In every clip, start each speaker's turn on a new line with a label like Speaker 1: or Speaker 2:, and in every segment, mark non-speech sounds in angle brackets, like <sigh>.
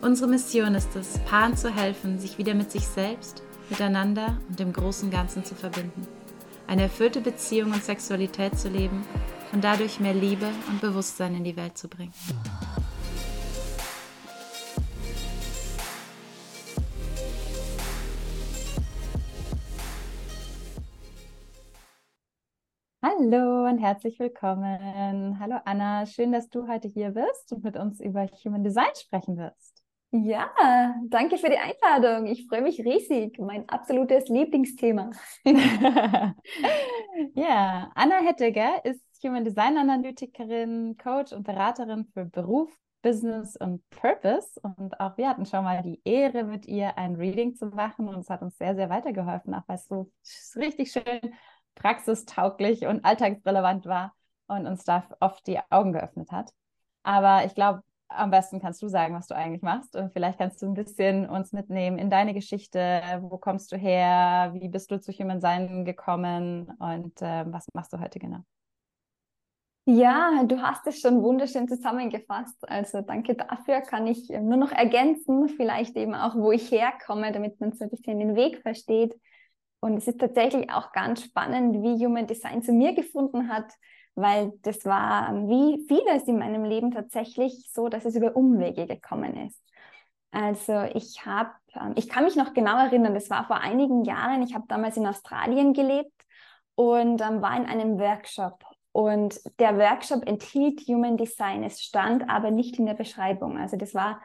Speaker 1: Unsere Mission ist es, Paaren zu helfen, sich wieder mit sich selbst, miteinander und dem großen Ganzen zu verbinden. Eine erfüllte Beziehung und Sexualität zu leben und dadurch mehr Liebe und Bewusstsein in die Welt zu bringen. Hallo und herzlich willkommen. Hallo Anna, schön, dass du heute hier bist und mit uns über Human Design sprechen wirst.
Speaker 2: Ja, danke für die Einladung. Ich freue mich riesig. Mein absolutes Lieblingsthema. <laughs>
Speaker 1: ja, Anna Hettiger ist Human Design Analytikerin, Coach und Beraterin für Beruf, Business und Purpose. Und auch wir hatten schon mal die Ehre, mit ihr ein Reading zu machen. Und es hat uns sehr, sehr weitergeholfen, auch weil es so richtig schön praxistauglich und alltagsrelevant war und uns da oft die Augen geöffnet hat. Aber ich glaube, am besten kannst du sagen, was du eigentlich machst. Und vielleicht kannst du ein bisschen uns mitnehmen in deine Geschichte. Wo kommst du her? Wie bist du zu Human Sein gekommen? Und äh, was machst du heute genau?
Speaker 2: Ja, du hast es schon wunderschön zusammengefasst. Also danke dafür. Kann ich nur noch ergänzen, vielleicht eben auch, wo ich herkomme, damit man so ein bisschen den Weg versteht. Und es ist tatsächlich auch ganz spannend, wie Human Design zu mir gefunden hat weil das war wie vieles in meinem Leben tatsächlich so, dass es über Umwege gekommen ist. Also ich habe, ähm, ich kann mich noch genau erinnern, das war vor einigen Jahren, ich habe damals in Australien gelebt und ähm, war in einem Workshop. Und der Workshop enthielt Human Design. Es stand aber nicht in der Beschreibung. Also das war,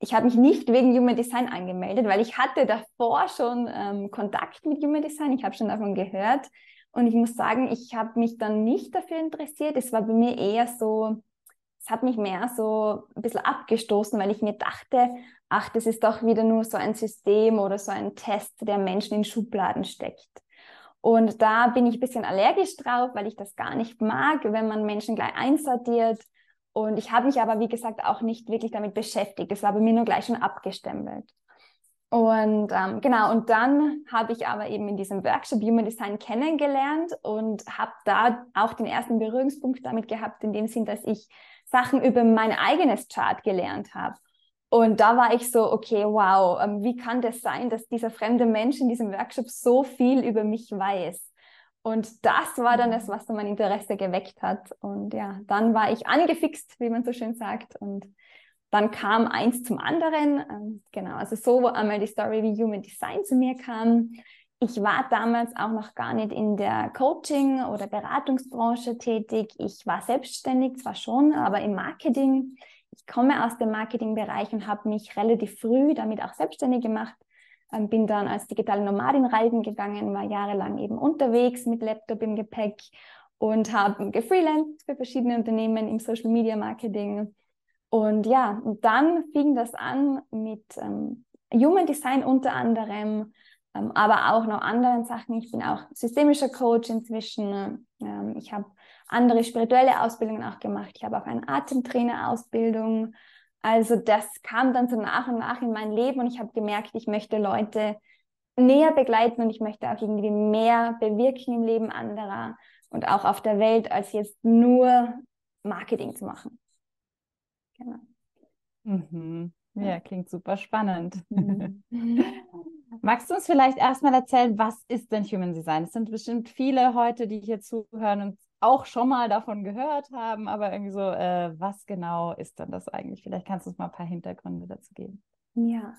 Speaker 2: ich habe mich nicht wegen Human Design angemeldet, weil ich hatte davor schon ähm, Kontakt mit Human Design. Ich habe schon davon gehört. Und ich muss sagen, ich habe mich dann nicht dafür interessiert. Es war bei mir eher so, es hat mich mehr so ein bisschen abgestoßen, weil ich mir dachte, ach, das ist doch wieder nur so ein System oder so ein Test, der Menschen in Schubladen steckt. Und da bin ich ein bisschen allergisch drauf, weil ich das gar nicht mag, wenn man Menschen gleich einsortiert. Und ich habe mich aber, wie gesagt, auch nicht wirklich damit beschäftigt. Das war bei mir nur gleich schon abgestempelt. Und ähm, genau, und dann habe ich aber eben in diesem Workshop Human Design kennengelernt und habe da auch den ersten Berührungspunkt damit gehabt, in dem Sinn, dass ich Sachen über mein eigenes Chart gelernt habe. Und da war ich so, okay, wow, ähm, wie kann das sein, dass dieser fremde Mensch in diesem Workshop so viel über mich weiß? Und das war dann das, was dann mein Interesse geweckt hat. Und ja, dann war ich angefixt, wie man so schön sagt. Und dann kam eins zum anderen. Ähm, genau, also so einmal die Story, wie Human Design zu mir kam. Ich war damals auch noch gar nicht in der Coaching- oder Beratungsbranche tätig. Ich war selbstständig, zwar schon, aber im Marketing. Ich komme aus dem Marketingbereich und habe mich relativ früh damit auch selbstständig gemacht. Ähm, bin dann als digitale Nomadin reisen gegangen, war jahrelang eben unterwegs mit Laptop im Gepäck und habe gefreelanced für verschiedene Unternehmen im Social Media Marketing und ja, und dann fing das an mit ähm, Human Design unter anderem, ähm, aber auch noch anderen Sachen. Ich bin auch systemischer Coach inzwischen. Ähm, ich habe andere spirituelle Ausbildungen auch gemacht. Ich habe auch eine Atemtrainer-Ausbildung. Also das kam dann so nach und nach in mein Leben und ich habe gemerkt, ich möchte Leute näher begleiten und ich möchte auch irgendwie mehr bewirken im Leben anderer und auch auf der Welt, als jetzt nur Marketing zu machen.
Speaker 1: Genau. Mhm. Ja, klingt super spannend. Mhm. <laughs> Magst du uns vielleicht erstmal erzählen, was ist denn Human Design? Es sind bestimmt viele heute, die hier zuhören und auch schon mal davon gehört haben, aber irgendwie so, äh, was genau ist denn das eigentlich? Vielleicht kannst du uns mal ein paar Hintergründe dazu geben.
Speaker 2: Ja,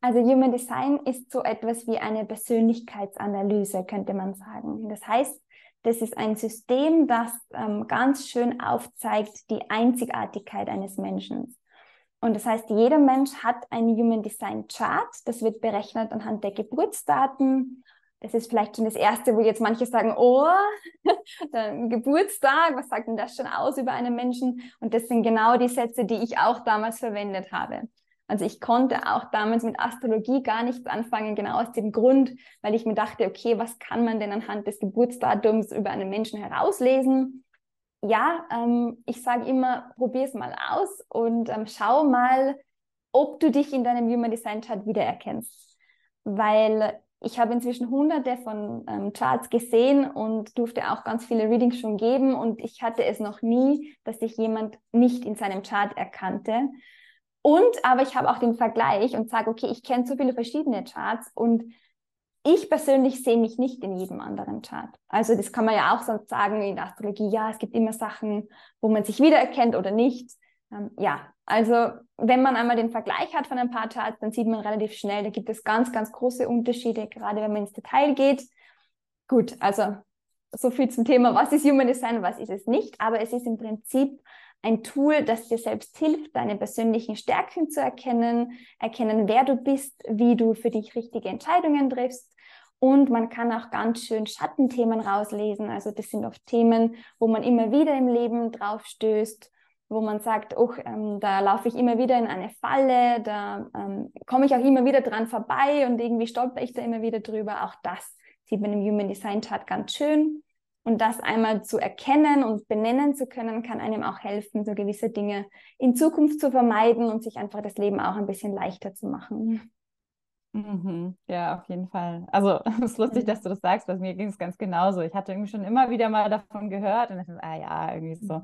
Speaker 2: also Human Design ist so etwas wie eine Persönlichkeitsanalyse, könnte man sagen. Das heißt, das ist ein System, das ähm, ganz schön aufzeigt die Einzigartigkeit eines Menschen. Und das heißt, jeder Mensch hat einen Human Design Chart. Das wird berechnet anhand der Geburtsdaten. Das ist vielleicht schon das Erste, wo jetzt manche sagen, oh, <laughs> Geburtstag, was sagt denn das schon aus über einen Menschen? Und das sind genau die Sätze, die ich auch damals verwendet habe. Also ich konnte auch damals mit Astrologie gar nichts anfangen, genau aus dem Grund, weil ich mir dachte, okay, was kann man denn anhand des Geburtsdatums über einen Menschen herauslesen? Ja, ähm, ich sage immer, probier es mal aus und ähm, schau mal, ob du dich in deinem Human Design Chart wiedererkennst. Weil ich habe inzwischen hunderte von ähm, Charts gesehen und durfte auch ganz viele Readings schon geben und ich hatte es noch nie, dass sich jemand nicht in seinem Chart erkannte. Und aber ich habe auch den Vergleich und sage, okay, ich kenne so viele verschiedene Charts und ich persönlich sehe mich nicht in jedem anderen Chart. Also das kann man ja auch sonst sagen in der Astrologie, ja, es gibt immer Sachen, wo man sich wiedererkennt oder nicht. Ähm, ja, also wenn man einmal den Vergleich hat von ein paar Charts, dann sieht man relativ schnell, da gibt es ganz, ganz große Unterschiede, gerade wenn man ins Detail geht. Gut, also so viel zum Thema, was ist Human Design, was ist es nicht, aber es ist im Prinzip ein Tool, das dir selbst hilft, deine persönlichen Stärken zu erkennen, erkennen, wer du bist, wie du für dich richtige Entscheidungen triffst. Und man kann auch ganz schön Schattenthemen rauslesen. Also das sind oft Themen, wo man immer wieder im Leben drauf stößt wo man sagt, oh, ähm, da laufe ich immer wieder in eine Falle, da ähm, komme ich auch immer wieder dran vorbei und irgendwie stolper ich da immer wieder drüber. Auch das sieht man im Human Design Chart ganz schön. Und das einmal zu erkennen und benennen zu können, kann einem auch helfen, so gewisse Dinge in Zukunft zu vermeiden und sich einfach das Leben auch ein bisschen leichter zu machen.
Speaker 1: Mhm. Ja, auf jeden Fall. Also <laughs> es ist lustig, dass du das sagst, weil mir ging es ganz genauso. Ich hatte irgendwie schon immer wieder mal davon gehört und dachte, ah ja, irgendwie so,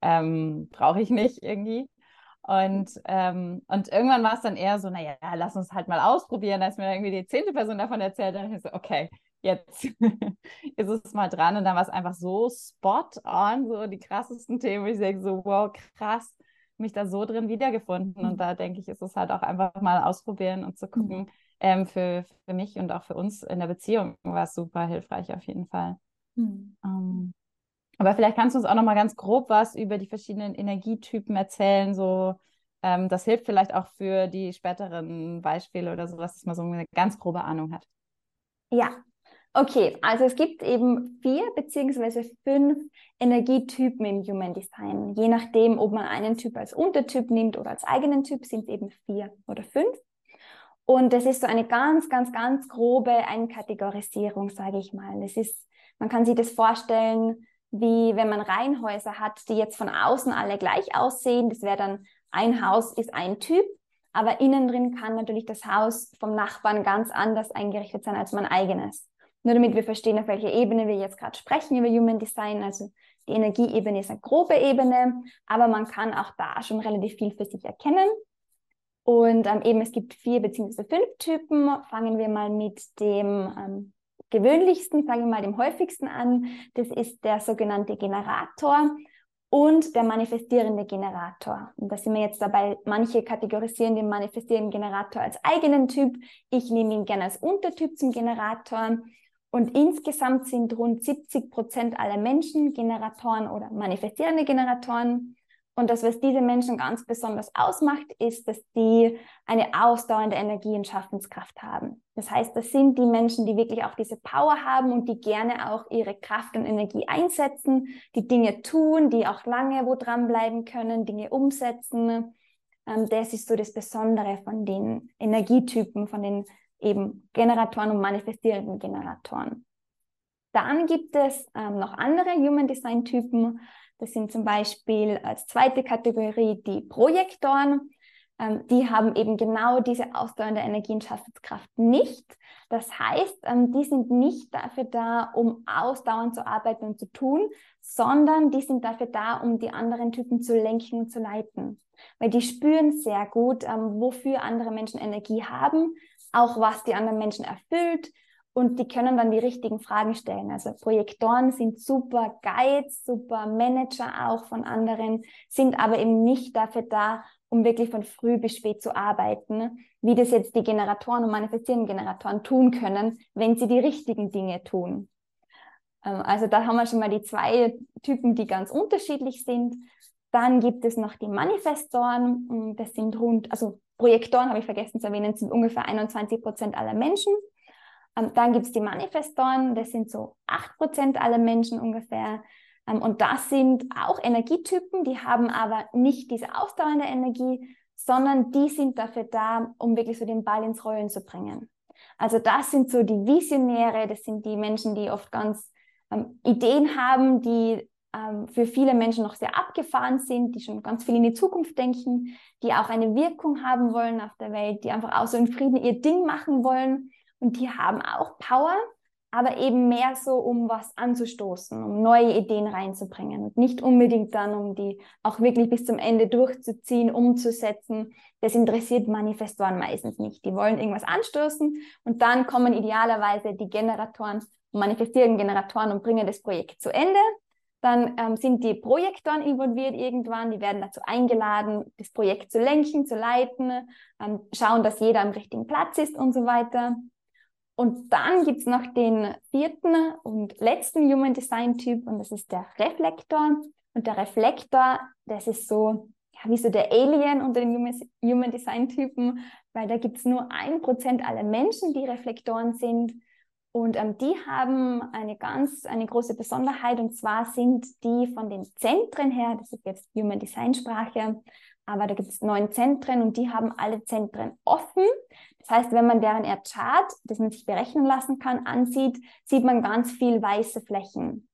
Speaker 1: ähm, brauche ich nicht irgendwie. Und, ähm, und irgendwann war es dann eher so, naja, lass uns halt mal ausprobieren. Da ist mir irgendwie die zehnte Person davon erzählt, dann ich so, okay, jetzt <laughs> ist es mal dran. Und dann war es einfach so spot on, so die krassesten Themen, wo ich denke, so, wow, krass, mich da so drin wiedergefunden. Und mhm. da denke ich, ist es halt auch einfach mal ausprobieren und zu mhm. gucken. Ähm, für, für mich und auch für uns in der Beziehung war es super hilfreich auf jeden Fall. Mhm. Ähm, aber vielleicht kannst du uns auch noch mal ganz grob was über die verschiedenen Energietypen erzählen. So, ähm, das hilft vielleicht auch für die späteren Beispiele oder sowas, dass man so eine ganz grobe Ahnung hat.
Speaker 2: Ja, okay. Also es gibt eben vier beziehungsweise fünf Energietypen im Human Design. Je nachdem, ob man einen Typ als Untertyp nimmt oder als eigenen Typ, sind es eben vier oder fünf. Und das ist so eine ganz, ganz, ganz grobe Einkategorisierung, sage ich mal. Das ist, man kann sich das vorstellen, wie wenn man Reihenhäuser hat, die jetzt von außen alle gleich aussehen. Das wäre dann ein Haus ist ein Typ, aber innen drin kann natürlich das Haus vom Nachbarn ganz anders eingerichtet sein als mein eigenes. Nur damit wir verstehen, auf welcher Ebene wir jetzt gerade sprechen über Human Design. Also die Energieebene ist eine grobe Ebene, aber man kann auch da schon relativ viel für sich erkennen. Und ähm, eben es gibt vier beziehungsweise fünf Typen. Fangen wir mal mit dem ähm, gewöhnlichsten, sagen wir mal dem häufigsten an. Das ist der sogenannte Generator und der manifestierende Generator. Und da sind wir jetzt dabei, manche kategorisieren den manifestierenden Generator als eigenen Typ. Ich nehme ihn gerne als Untertyp zum Generator. Und insgesamt sind rund 70 Prozent aller Menschen Generatoren oder manifestierende Generatoren. Und das, was diese Menschen ganz besonders ausmacht, ist, dass die eine ausdauernde Energie und Schaffenskraft haben. Das heißt, das sind die Menschen, die wirklich auch diese Power haben und die gerne auch ihre Kraft und Energie einsetzen, die Dinge tun, die auch lange wo dranbleiben können, Dinge umsetzen. Ähm, das ist so das Besondere von den Energietypen, von den eben Generatoren und manifestierenden Generatoren. Dann gibt es ähm, noch andere Human Design Typen, das sind zum Beispiel als zweite Kategorie die Projektoren. Ähm, die haben eben genau diese ausdauernde Energie und Schaffenskraft nicht. Das heißt, ähm, die sind nicht dafür da, um ausdauernd zu arbeiten und zu tun, sondern die sind dafür da, um die anderen Typen zu lenken und zu leiten. Weil die spüren sehr gut, ähm, wofür andere Menschen Energie haben, auch was die anderen Menschen erfüllt, und die können dann die richtigen Fragen stellen. Also Projektoren sind super Guides, super Manager auch von anderen, sind aber eben nicht dafür da, um wirklich von früh bis spät zu arbeiten, wie das jetzt die Generatoren und manifestierenden Generatoren tun können, wenn sie die richtigen Dinge tun. Ähm, also da haben wir schon mal die zwei Typen, die ganz unterschiedlich sind. Dann gibt es noch die Manifestoren. Das sind rund, also Projektoren habe ich vergessen zu erwähnen, sind ungefähr 21 Prozent aller Menschen. Ähm, dann gibt es die Manifestoren, das sind so 8% aller Menschen ungefähr. Ähm, und das sind auch Energietypen, die haben aber nicht diese ausdauernde Energie, sondern die sind dafür da, um wirklich so den Ball ins Rollen zu bringen. Also das sind so die Visionäre, das sind die Menschen, die oft ganz ähm, Ideen haben, die ähm, für viele Menschen noch sehr abgefahren sind, die schon ganz viel in die Zukunft denken, die auch eine Wirkung haben wollen auf der Welt, die einfach auch so in Frieden ihr Ding machen wollen und die haben auch Power, aber eben mehr so, um was anzustoßen, um neue Ideen reinzubringen und nicht unbedingt dann, um die auch wirklich bis zum Ende durchzuziehen, umzusetzen. Das interessiert Manifestoren meistens nicht. Die wollen irgendwas anstoßen und dann kommen idealerweise die Generatoren manifestieren Generatoren und bringen das Projekt zu Ende. Dann ähm, sind die Projektoren involviert irgendwann, die werden dazu eingeladen, das Projekt zu lenken, zu leiten, ähm, schauen, dass jeder am richtigen Platz ist und so weiter. Und dann gibt es noch den vierten und letzten Human Design Typ und das ist der Reflektor. Und der Reflektor, das ist so, ja, wie so der Alien unter den Human Design Typen, weil da gibt es nur ein Prozent aller Menschen, die Reflektoren sind. Und ähm, die haben eine ganz, eine große Besonderheit und zwar sind die von den Zentren her, das ist jetzt Human Design Sprache, aber da gibt es neun Zentren und die haben alle Zentren offen. Das heißt, wenn man deren Chart, das man sich berechnen lassen kann, ansieht, sieht man ganz viel weiße Flächen.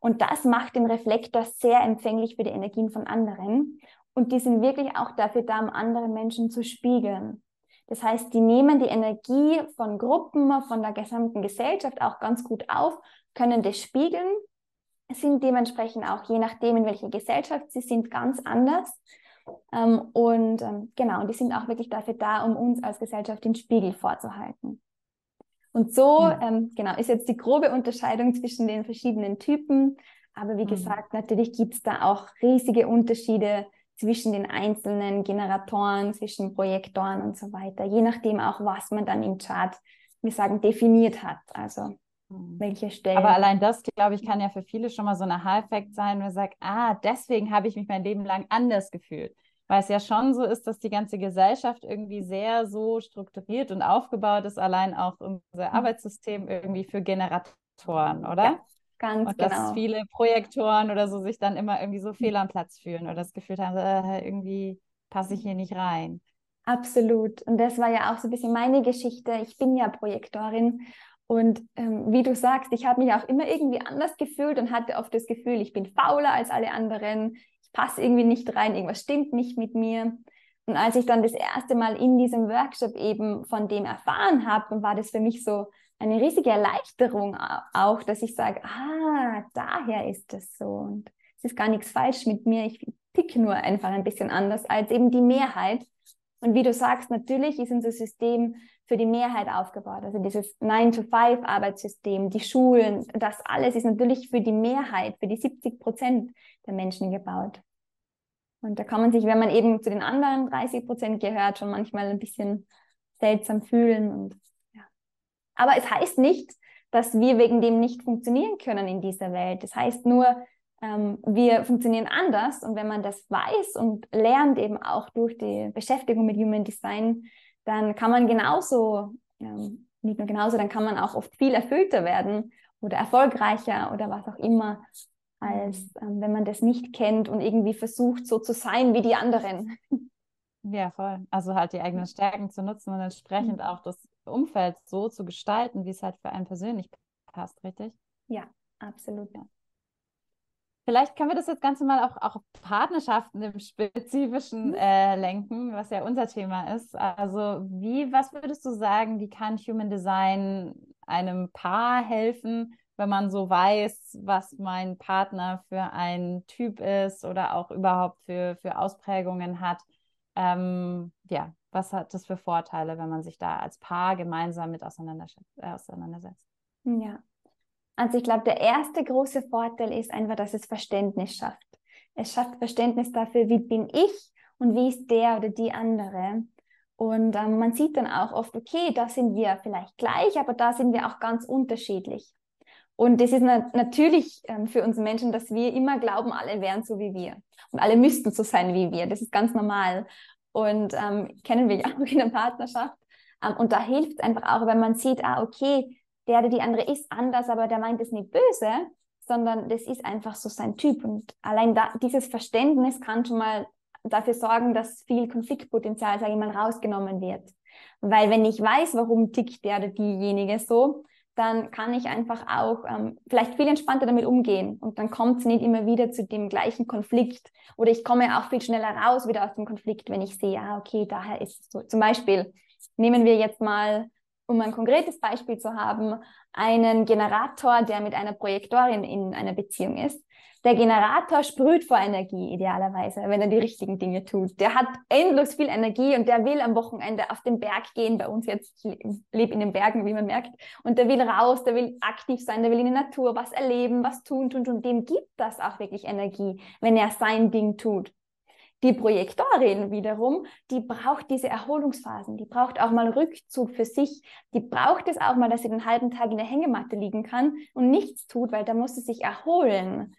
Speaker 2: Und das macht den Reflektor sehr empfänglich für die Energien von anderen. Und die sind wirklich auch dafür da, um andere Menschen zu spiegeln. Das heißt, die nehmen die Energie von Gruppen, von der gesamten Gesellschaft auch ganz gut auf, können das spiegeln, sind dementsprechend auch je nachdem, in welcher Gesellschaft sie sind, ganz anders. Ähm, und ähm, genau, die sind auch wirklich dafür da, um uns als Gesellschaft den Spiegel vorzuhalten. Und so, mhm. ähm, genau, ist jetzt die grobe Unterscheidung zwischen den verschiedenen Typen. Aber wie mhm. gesagt, natürlich gibt es da auch riesige Unterschiede zwischen den einzelnen Generatoren, zwischen Projektoren und so weiter, je nachdem auch, was man dann im Chart, wir sagen, definiert hat. Also mhm. welche Stellen.
Speaker 1: Aber allein das, glaube ich, kann ja für viele schon mal so ein Aha-Effekt sein, wenn man sagt, ah, deswegen habe ich mich mein Leben lang anders gefühlt. Weil es ja schon so ist, dass die ganze Gesellschaft irgendwie sehr so strukturiert und aufgebaut ist, allein auch unser mhm. Arbeitssystem irgendwie für Generatoren, oder? Ja.
Speaker 2: Ganz
Speaker 1: und
Speaker 2: genau.
Speaker 1: dass viele Projektoren oder so sich dann immer irgendwie so fehl am Platz fühlen oder das Gefühl haben, äh, irgendwie passe ich hier nicht rein.
Speaker 2: Absolut. Und das war ja auch so ein bisschen meine Geschichte. Ich bin ja Projektorin und ähm, wie du sagst, ich habe mich auch immer irgendwie anders gefühlt und hatte oft das Gefühl, ich bin fauler als alle anderen, ich passe irgendwie nicht rein, irgendwas stimmt nicht mit mir. Und als ich dann das erste Mal in diesem Workshop eben von dem erfahren habe, war das für mich so eine riesige Erleichterung auch, dass ich sage, ah, daher ist das so. Und es ist gar nichts falsch mit mir. Ich ticke nur einfach ein bisschen anders als eben die Mehrheit. Und wie du sagst, natürlich ist unser System für die Mehrheit aufgebaut. Also dieses 9-to-5-Arbeitssystem, die Schulen, das alles ist natürlich für die Mehrheit, für die 70 Prozent der Menschen gebaut. Und da kann man sich, wenn man eben zu den anderen 30 Prozent gehört, schon manchmal ein bisschen seltsam fühlen. Und. Aber es heißt nicht, dass wir wegen dem nicht funktionieren können in dieser Welt. Das heißt nur, ähm, wir funktionieren anders. Und wenn man das weiß und lernt eben auch durch die Beschäftigung mit Human Design, dann kann man genauso, ähm, nicht nur genauso, dann kann man auch oft viel erfüllter werden oder erfolgreicher oder was auch immer, als mhm. ähm, wenn man das nicht kennt und irgendwie versucht, so zu sein wie die anderen.
Speaker 1: Ja, voll. Also halt die eigenen Stärken zu nutzen und entsprechend mhm. auch das Umfeld so zu gestalten, wie es halt für einen persönlich passt, richtig?
Speaker 2: Ja, absolut. Ja.
Speaker 1: Vielleicht können wir das jetzt Ganze mal auch, auch auf Partnerschaften im Spezifischen mhm. äh, lenken, was ja unser Thema ist. Also wie, was würdest du sagen, wie kann Human Design einem Paar helfen, wenn man so weiß, was mein Partner für ein Typ ist oder auch überhaupt für, für Ausprägungen hat? Ähm, ja, was hat das für Vorteile, wenn man sich da als Paar gemeinsam mit auseinandersetzt?
Speaker 2: Ja, also ich glaube, der erste große Vorteil ist einfach, dass es Verständnis schafft. Es schafft Verständnis dafür, wie bin ich und wie ist der oder die andere. Und ähm, man sieht dann auch oft, okay, da sind wir vielleicht gleich, aber da sind wir auch ganz unterschiedlich. Und das ist na natürlich ähm, für uns Menschen, dass wir immer glauben, alle wären so wie wir. Und alle müssten so sein wie wir. Das ist ganz normal. Und ähm, kennen wir ja auch in der Partnerschaft. Ähm, und da hilft es einfach auch, wenn man sieht, ah, okay, der oder die andere ist anders, aber der meint es nicht böse, sondern das ist einfach so sein Typ. Und allein da, dieses Verständnis kann schon mal dafür sorgen, dass viel Konfliktpotenzial, sage ich mal, rausgenommen wird. Weil wenn ich weiß, warum tickt der oder diejenige so, dann kann ich einfach auch ähm, vielleicht viel entspannter damit umgehen und dann kommt es nicht immer wieder zu dem gleichen Konflikt oder ich komme auch viel schneller raus wieder aus dem Konflikt, wenn ich sehe, ah, okay, daher ist es so. Zum Beispiel nehmen wir jetzt mal, um ein konkretes Beispiel zu haben, einen Generator, der mit einer Projektorin in einer Beziehung ist. Der Generator sprüht vor Energie idealerweise, wenn er die richtigen Dinge tut. Der hat endlos viel Energie und der will am Wochenende auf den Berg gehen. Bei uns jetzt lebt in den Bergen, wie man merkt. Und der will raus, der will aktiv sein, der will in der Natur was erleben, was tun, tun, tun. Dem gibt das auch wirklich Energie, wenn er sein Ding tut. Die Projektorin wiederum, die braucht diese Erholungsphasen, die braucht auch mal Rückzug für sich, die braucht es auch mal, dass sie den halben Tag in der Hängematte liegen kann und nichts tut, weil da muss sie sich erholen.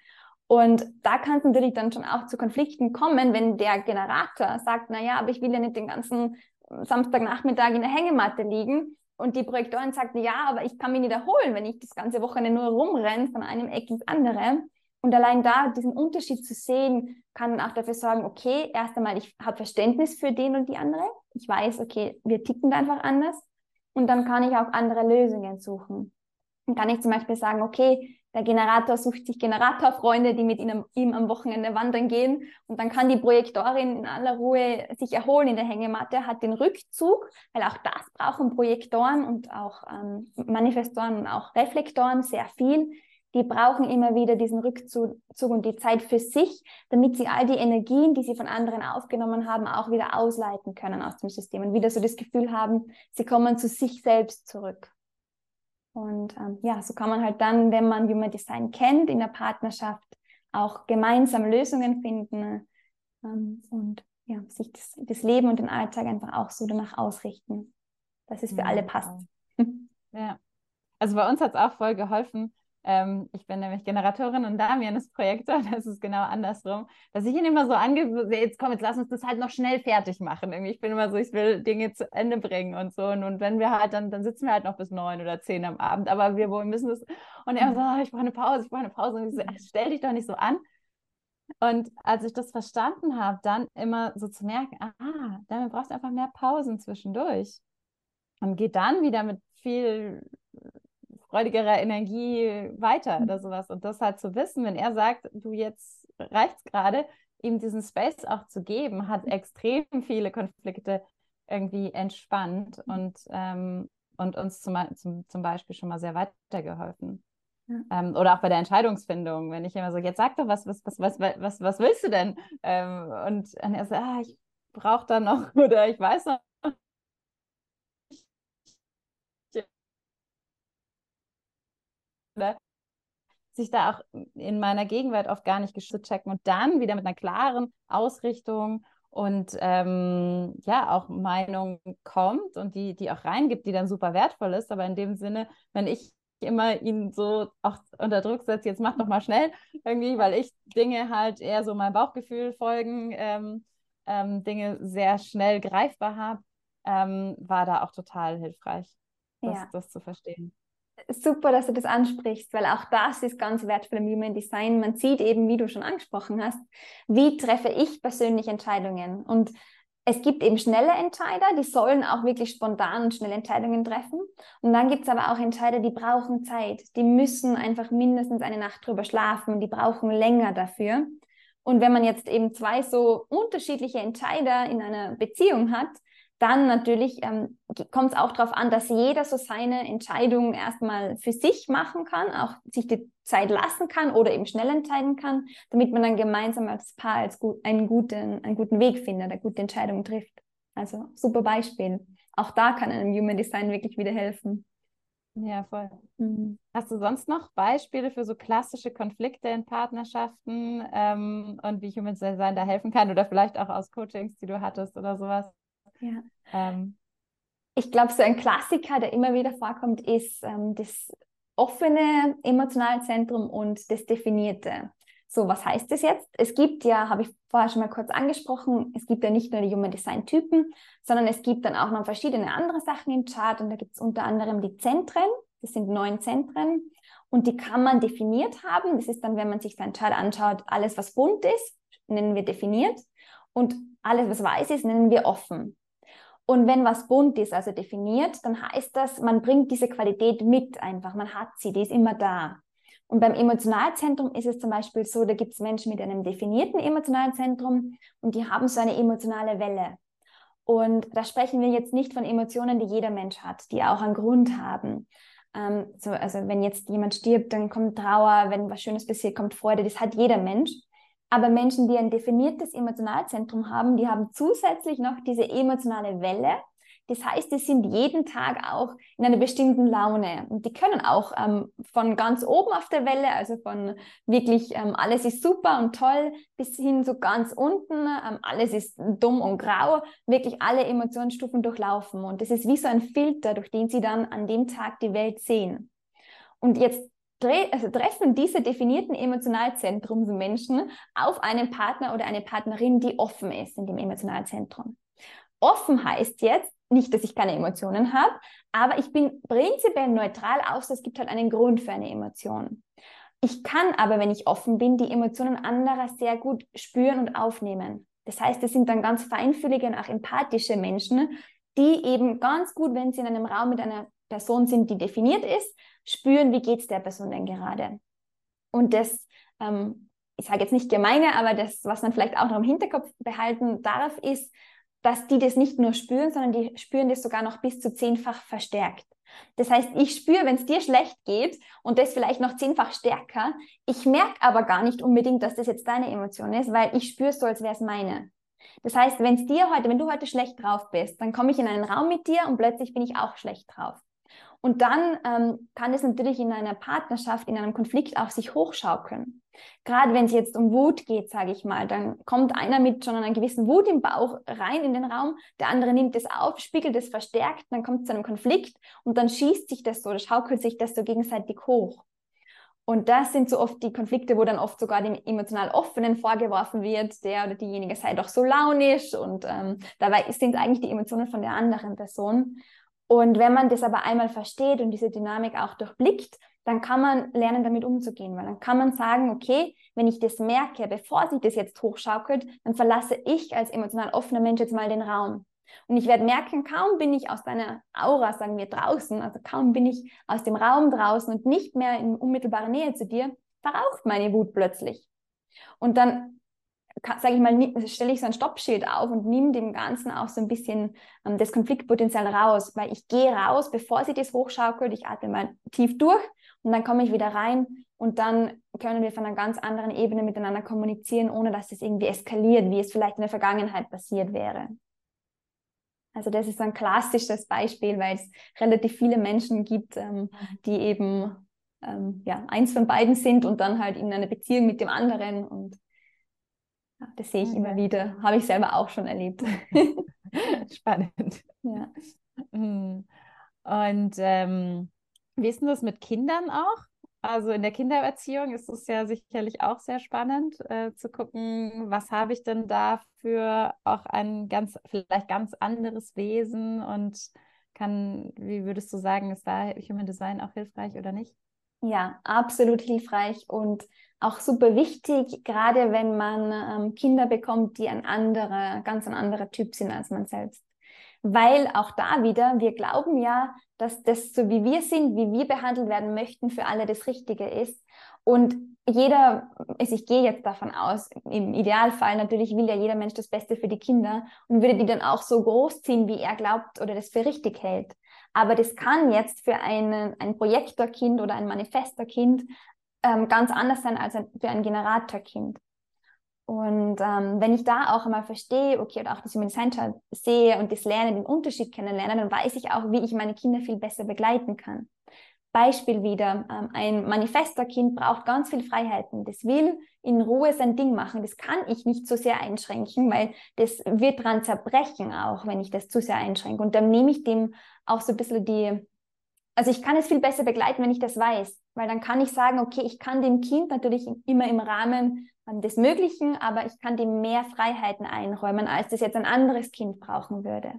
Speaker 2: Und da kann es natürlich dann schon auch zu Konflikten kommen, wenn der Generator sagt, na ja, aber ich will ja nicht den ganzen Samstagnachmittag in der Hängematte liegen. Und die Projektorin sagt, ja, aber ich kann mich nicht erholen, wenn ich das ganze Wochenende nur rumrenne von einem Eck ins andere. Und allein da diesen Unterschied zu sehen, kann auch dafür sorgen, okay, erst einmal, ich habe Verständnis für den und die andere. Ich weiß, okay, wir ticken da einfach anders. Und dann kann ich auch andere Lösungen suchen. Dann kann ich zum Beispiel sagen, okay, der Generator sucht sich Generatorfreunde, die mit ihm, am Wochenende wandern gehen. Und dann kann die Projektorin in aller Ruhe sich erholen in der Hängematte, hat den Rückzug, weil auch das brauchen Projektoren und auch ähm, Manifestoren und auch Reflektoren sehr viel. Die brauchen immer wieder diesen Rückzug und die Zeit für sich, damit sie all die Energien, die sie von anderen aufgenommen haben, auch wieder ausleiten können aus dem System und wieder so das Gefühl haben, sie kommen zu sich selbst zurück. Und ähm, ja, so kann man halt dann, wenn man Human Design kennt, in der Partnerschaft auch gemeinsam Lösungen finden ähm, und ja, sich das, das, Leben und den Alltag einfach auch so danach ausrichten, dass es für ja, alle passt.
Speaker 1: Ja, also bei uns hat es auch voll geholfen, ähm, ich bin nämlich Generatorin und Damian ist Projektor, <laughs> das ist genau andersrum, dass ich ihn immer so ange, jetzt komm, jetzt lass uns das halt noch schnell fertig machen. Irgendwie, ich bin immer so, ich will Dinge zu Ende bringen und so. Und, und wenn wir halt dann, dann sitzen wir halt noch bis neun oder zehn am Abend, aber wir müssen das. Und er so, oh, ich brauche eine Pause, ich brauche eine Pause. Und ich so, stell dich doch nicht so an. Und als ich das verstanden habe, dann immer so zu merken, ah, damit brauchst du einfach mehr Pausen zwischendurch. Und geht dann wieder mit viel freudigerer Energie weiter mhm. oder sowas. Und das halt zu wissen, wenn er sagt, du jetzt reicht's gerade, ihm diesen Space auch zu geben, hat extrem viele Konflikte irgendwie entspannt mhm. und, ähm, und uns zum, zum, zum Beispiel schon mal sehr weitergeholfen. Ja. Ähm, oder auch bei der Entscheidungsfindung, wenn ich immer so, jetzt sag doch, was, was, was, was, was, was willst du denn? Ähm, und, und er sagt, ah, ich brauche da noch <laughs> oder ich weiß noch ne? Sich da auch in meiner Gegenwart oft gar nicht zu checken und dann wieder mit einer klaren Ausrichtung und ähm, ja auch Meinung kommt und die, die auch reingibt, die dann super wertvoll ist. Aber in dem Sinne, wenn ich immer ihn so auch unter Druck setze, jetzt mach doch mal schnell irgendwie, weil ich Dinge halt eher so meinem Bauchgefühl folgen, ähm, ähm, Dinge sehr schnell greifbar habe, ähm, war da auch total hilfreich, das, ja. das zu verstehen
Speaker 2: super, dass du das ansprichst, weil auch das ist ganz wertvoll im Human Design. Man sieht eben, wie du schon angesprochen hast, wie treffe ich persönlich Entscheidungen. Und es gibt eben schnelle Entscheider, die sollen auch wirklich spontan und schnell Entscheidungen treffen. Und dann gibt es aber auch Entscheider, die brauchen Zeit. Die müssen einfach mindestens eine Nacht drüber schlafen, die brauchen länger dafür. Und wenn man jetzt eben zwei so unterschiedliche Entscheider in einer Beziehung hat, dann natürlich ähm, kommt es auch darauf an, dass jeder so seine Entscheidungen erstmal für sich machen kann, auch sich die Zeit lassen kann oder eben schnell entscheiden kann, damit man dann gemeinsam als Paar als gut, einen, guten, einen guten Weg findet, eine gute Entscheidung trifft. Also super Beispiel. Auch da kann einem Human Design wirklich wieder helfen.
Speaker 1: Ja, voll. Mhm. Hast du sonst noch Beispiele für so klassische Konflikte in Partnerschaften ähm, und wie Human Design da helfen kann oder vielleicht auch aus Coachings, die du hattest oder sowas?
Speaker 2: Ja. Ähm, ich glaube, so ein Klassiker, der immer wieder vorkommt, ist ähm, das offene emotionale Zentrum und das definierte. So, was heißt das jetzt? Es gibt ja, habe ich vorher schon mal kurz angesprochen, es gibt ja nicht nur die Human Design Typen, sondern es gibt dann auch noch verschiedene andere Sachen im Chart und da gibt es unter anderem die Zentren, das sind neun Zentren und die kann man definiert haben. Das ist dann, wenn man sich seinen Chart anschaut, alles, was bunt ist, nennen wir definiert. Und alles, was weiß ist, nennen wir offen. Und wenn was bunt ist, also definiert, dann heißt das, man bringt diese Qualität mit einfach, man hat sie, die ist immer da. Und beim Emotionalzentrum ist es zum Beispiel so, da gibt es Menschen mit einem definierten emotionalen Zentrum und die haben so eine emotionale Welle. Und da sprechen wir jetzt nicht von Emotionen, die jeder Mensch hat, die auch einen Grund haben. Ähm, so, also wenn jetzt jemand stirbt, dann kommt Trauer, wenn was Schönes passiert, kommt Freude, das hat jeder Mensch. Aber Menschen, die ein definiertes Emotionalzentrum haben, die haben zusätzlich noch diese emotionale Welle. Das heißt, die sind jeden Tag auch in einer bestimmten Laune. Und die können auch ähm, von ganz oben auf der Welle, also von wirklich ähm, alles ist super und toll, bis hin zu ganz unten, ähm, alles ist dumm und grau, wirklich alle Emotionsstufen durchlaufen. Und das ist wie so ein Filter, durch den sie dann an dem Tag die Welt sehen. Und jetzt also treffen diese definierten Emotionalzentrumsmenschen auf einen Partner oder eine Partnerin, die offen ist in dem Emotionalzentrum. Offen heißt jetzt nicht, dass ich keine Emotionen habe, aber ich bin prinzipiell neutral, außer es gibt halt einen Grund für eine Emotion. Ich kann aber, wenn ich offen bin, die Emotionen anderer sehr gut spüren und aufnehmen. Das heißt, es sind dann ganz feinfühlige und auch empathische Menschen, die eben ganz gut, wenn sie in einem Raum mit einer Person sind, die definiert ist, spüren, wie geht es der Person denn gerade. Und das, ähm, ich sage jetzt nicht gemeine, aber das, was man vielleicht auch noch im Hinterkopf behalten darf, ist, dass die das nicht nur spüren, sondern die spüren das sogar noch bis zu zehnfach verstärkt. Das heißt, ich spüre, wenn es dir schlecht geht und das vielleicht noch zehnfach stärker. Ich merke aber gar nicht unbedingt, dass das jetzt deine Emotion ist, weil ich spüre es so, als wäre es meine. Das heißt, wenn es dir heute, wenn du heute schlecht drauf bist, dann komme ich in einen Raum mit dir und plötzlich bin ich auch schlecht drauf. Und dann ähm, kann es natürlich in einer Partnerschaft, in einem Konflikt auch sich hochschaukeln. Gerade wenn es jetzt um Wut geht, sage ich mal, dann kommt einer mit schon einer gewissen Wut im Bauch rein in den Raum, der andere nimmt es auf, spiegelt es verstärkt, dann kommt es zu einem Konflikt und dann schießt sich das so, oder schaukelt sich das so gegenseitig hoch. Und das sind so oft die Konflikte, wo dann oft sogar dem emotional Offenen vorgeworfen wird, der oder diejenige sei doch so launisch und ähm, dabei sind eigentlich die Emotionen von der anderen Person. Und wenn man das aber einmal versteht und diese Dynamik auch durchblickt, dann kann man lernen, damit umzugehen, weil dann kann man sagen, okay, wenn ich das merke, bevor sich das jetzt hochschaukelt, dann verlasse ich als emotional offener Mensch jetzt mal den Raum. Und ich werde merken, kaum bin ich aus deiner Aura, sagen wir draußen, also kaum bin ich aus dem Raum draußen und nicht mehr in unmittelbarer Nähe zu dir, verraucht meine Wut plötzlich. Und dann sage ich mal, stelle ich so ein Stoppschild auf und nehme dem Ganzen auch so ein bisschen ähm, das Konfliktpotenzial raus, weil ich gehe raus, bevor sie das hochschaukelt, ich atme mal tief durch und dann komme ich wieder rein und dann können wir von einer ganz anderen Ebene miteinander kommunizieren, ohne dass es irgendwie eskaliert, wie es vielleicht in der Vergangenheit passiert wäre. Also das ist ein klassisches Beispiel, weil es relativ viele Menschen gibt, ähm, mhm. die eben ähm, ja, eins von beiden sind und dann halt in einer Beziehung mit dem anderen und das sehe ich immer wieder. Habe ich selber auch schon erlebt. <laughs>
Speaker 1: Spannend. Ja. Hm. Und ähm, wie ist denn das mit Kindern auch? Also in der Kindererziehung ist es ja sicherlich auch sehr spannend äh, zu gucken, was habe ich denn da für auch ein ganz, vielleicht ganz anderes Wesen und kann, wie würdest du sagen, ist da Human Design auch hilfreich oder nicht?
Speaker 2: Ja, absolut hilfreich und auch super wichtig, gerade wenn man ähm, Kinder bekommt, die ein anderer, ganz ein anderer Typ sind als man selbst. Weil auch da wieder, wir glauben ja, dass das so wie wir sind, wie wir behandelt werden möchten, für alle das Richtige ist. Und jeder, also ich gehe jetzt davon aus, im Idealfall natürlich will ja jeder Mensch das Beste für die Kinder und würde die dann auch so großziehen, wie er glaubt oder das für richtig hält. Aber das kann jetzt für einen, ein Projektorkind oder ein Manifestorkind ähm, ganz anders sein als für ein Generatorkind. Und ähm, wenn ich da auch einmal verstehe, okay, oder auch das Human Design Chart sehe und das Lernen, den Unterschied kennenlerne, dann weiß ich auch, wie ich meine Kinder viel besser begleiten kann. Beispiel wieder, ähm, ein Manifestorkind braucht ganz viel Freiheiten. Das will in Ruhe sein Ding machen. Das kann ich nicht so sehr einschränken, weil das wird dran zerbrechen auch, wenn ich das zu sehr einschränke. Und dann nehme ich dem auch so ein bisschen die, also ich kann es viel besser begleiten, wenn ich das weiß, weil dann kann ich sagen, okay, ich kann dem Kind natürlich immer im Rahmen ähm, des Möglichen, aber ich kann dem mehr Freiheiten einräumen, als das jetzt ein anderes Kind brauchen würde.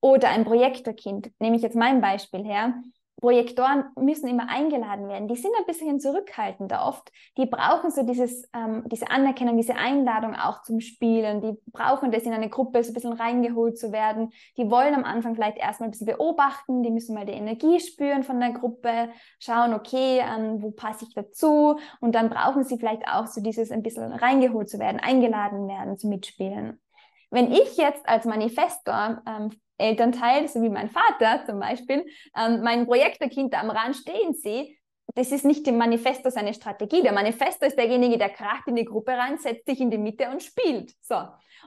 Speaker 2: Oder ein Projektorkind, nehme ich jetzt mein Beispiel her. Projektoren müssen immer eingeladen werden. Die sind ein bisschen zurückhaltender oft. Die brauchen so dieses, ähm, diese Anerkennung, diese Einladung auch zum Spielen. Die brauchen das in eine Gruppe so ein bisschen reingeholt zu werden. Die wollen am Anfang vielleicht erstmal ein bisschen beobachten. Die müssen mal die Energie spüren von der Gruppe, schauen, okay, ähm, wo passe ich dazu? Und dann brauchen sie vielleicht auch so dieses ein bisschen reingeholt zu werden, eingeladen werden zu mitspielen. Wenn ich jetzt als Manifestor ähm, Elternteil, so wie mein Vater zum Beispiel, ähm, mein Projektorkind da am Rand stehen sehe, das ist nicht dem Manifesto seine Strategie. Der Manifesto ist derjenige, der kracht in die Gruppe rein, setzt sich in die Mitte und spielt. So.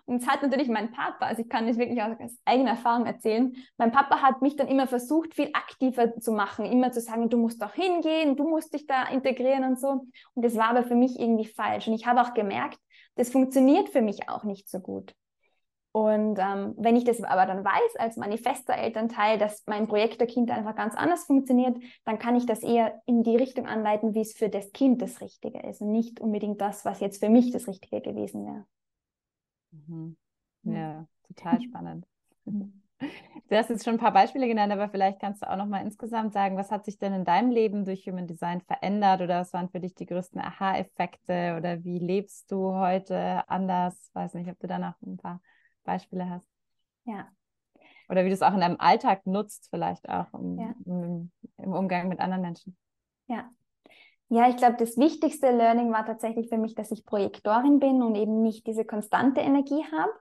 Speaker 2: Und es hat natürlich mein Papa, also ich kann das wirklich aus eigener Erfahrung erzählen, mein Papa hat mich dann immer versucht, viel aktiver zu machen, immer zu sagen, du musst doch hingehen, du musst dich da integrieren und so. Und das war aber für mich irgendwie falsch. Und ich habe auch gemerkt, das funktioniert für mich auch nicht so gut. Und ähm, wenn ich das aber dann weiß als manifester Elternteil, dass mein Projekt der Kind einfach ganz anders funktioniert, dann kann ich das eher in die Richtung anleiten, wie es für das Kind das Richtige ist und nicht unbedingt das, was jetzt für mich das Richtige gewesen wäre.
Speaker 1: Mhm. Ja, total <laughs> spannend. Du hast jetzt schon ein paar Beispiele genannt, aber vielleicht kannst du auch noch mal insgesamt sagen, was hat sich denn in deinem Leben durch Human Design verändert oder was waren für dich die größten Aha-Effekte oder wie lebst du heute anders? Weiß nicht, ob du danach ein paar Beispiele hast.
Speaker 2: Ja.
Speaker 1: Oder wie du es auch in deinem Alltag nutzt, vielleicht auch im, ja. im, im Umgang mit anderen Menschen.
Speaker 2: Ja. Ja, ich glaube, das wichtigste Learning war tatsächlich für mich, dass ich Projektorin bin und eben nicht diese konstante Energie habe,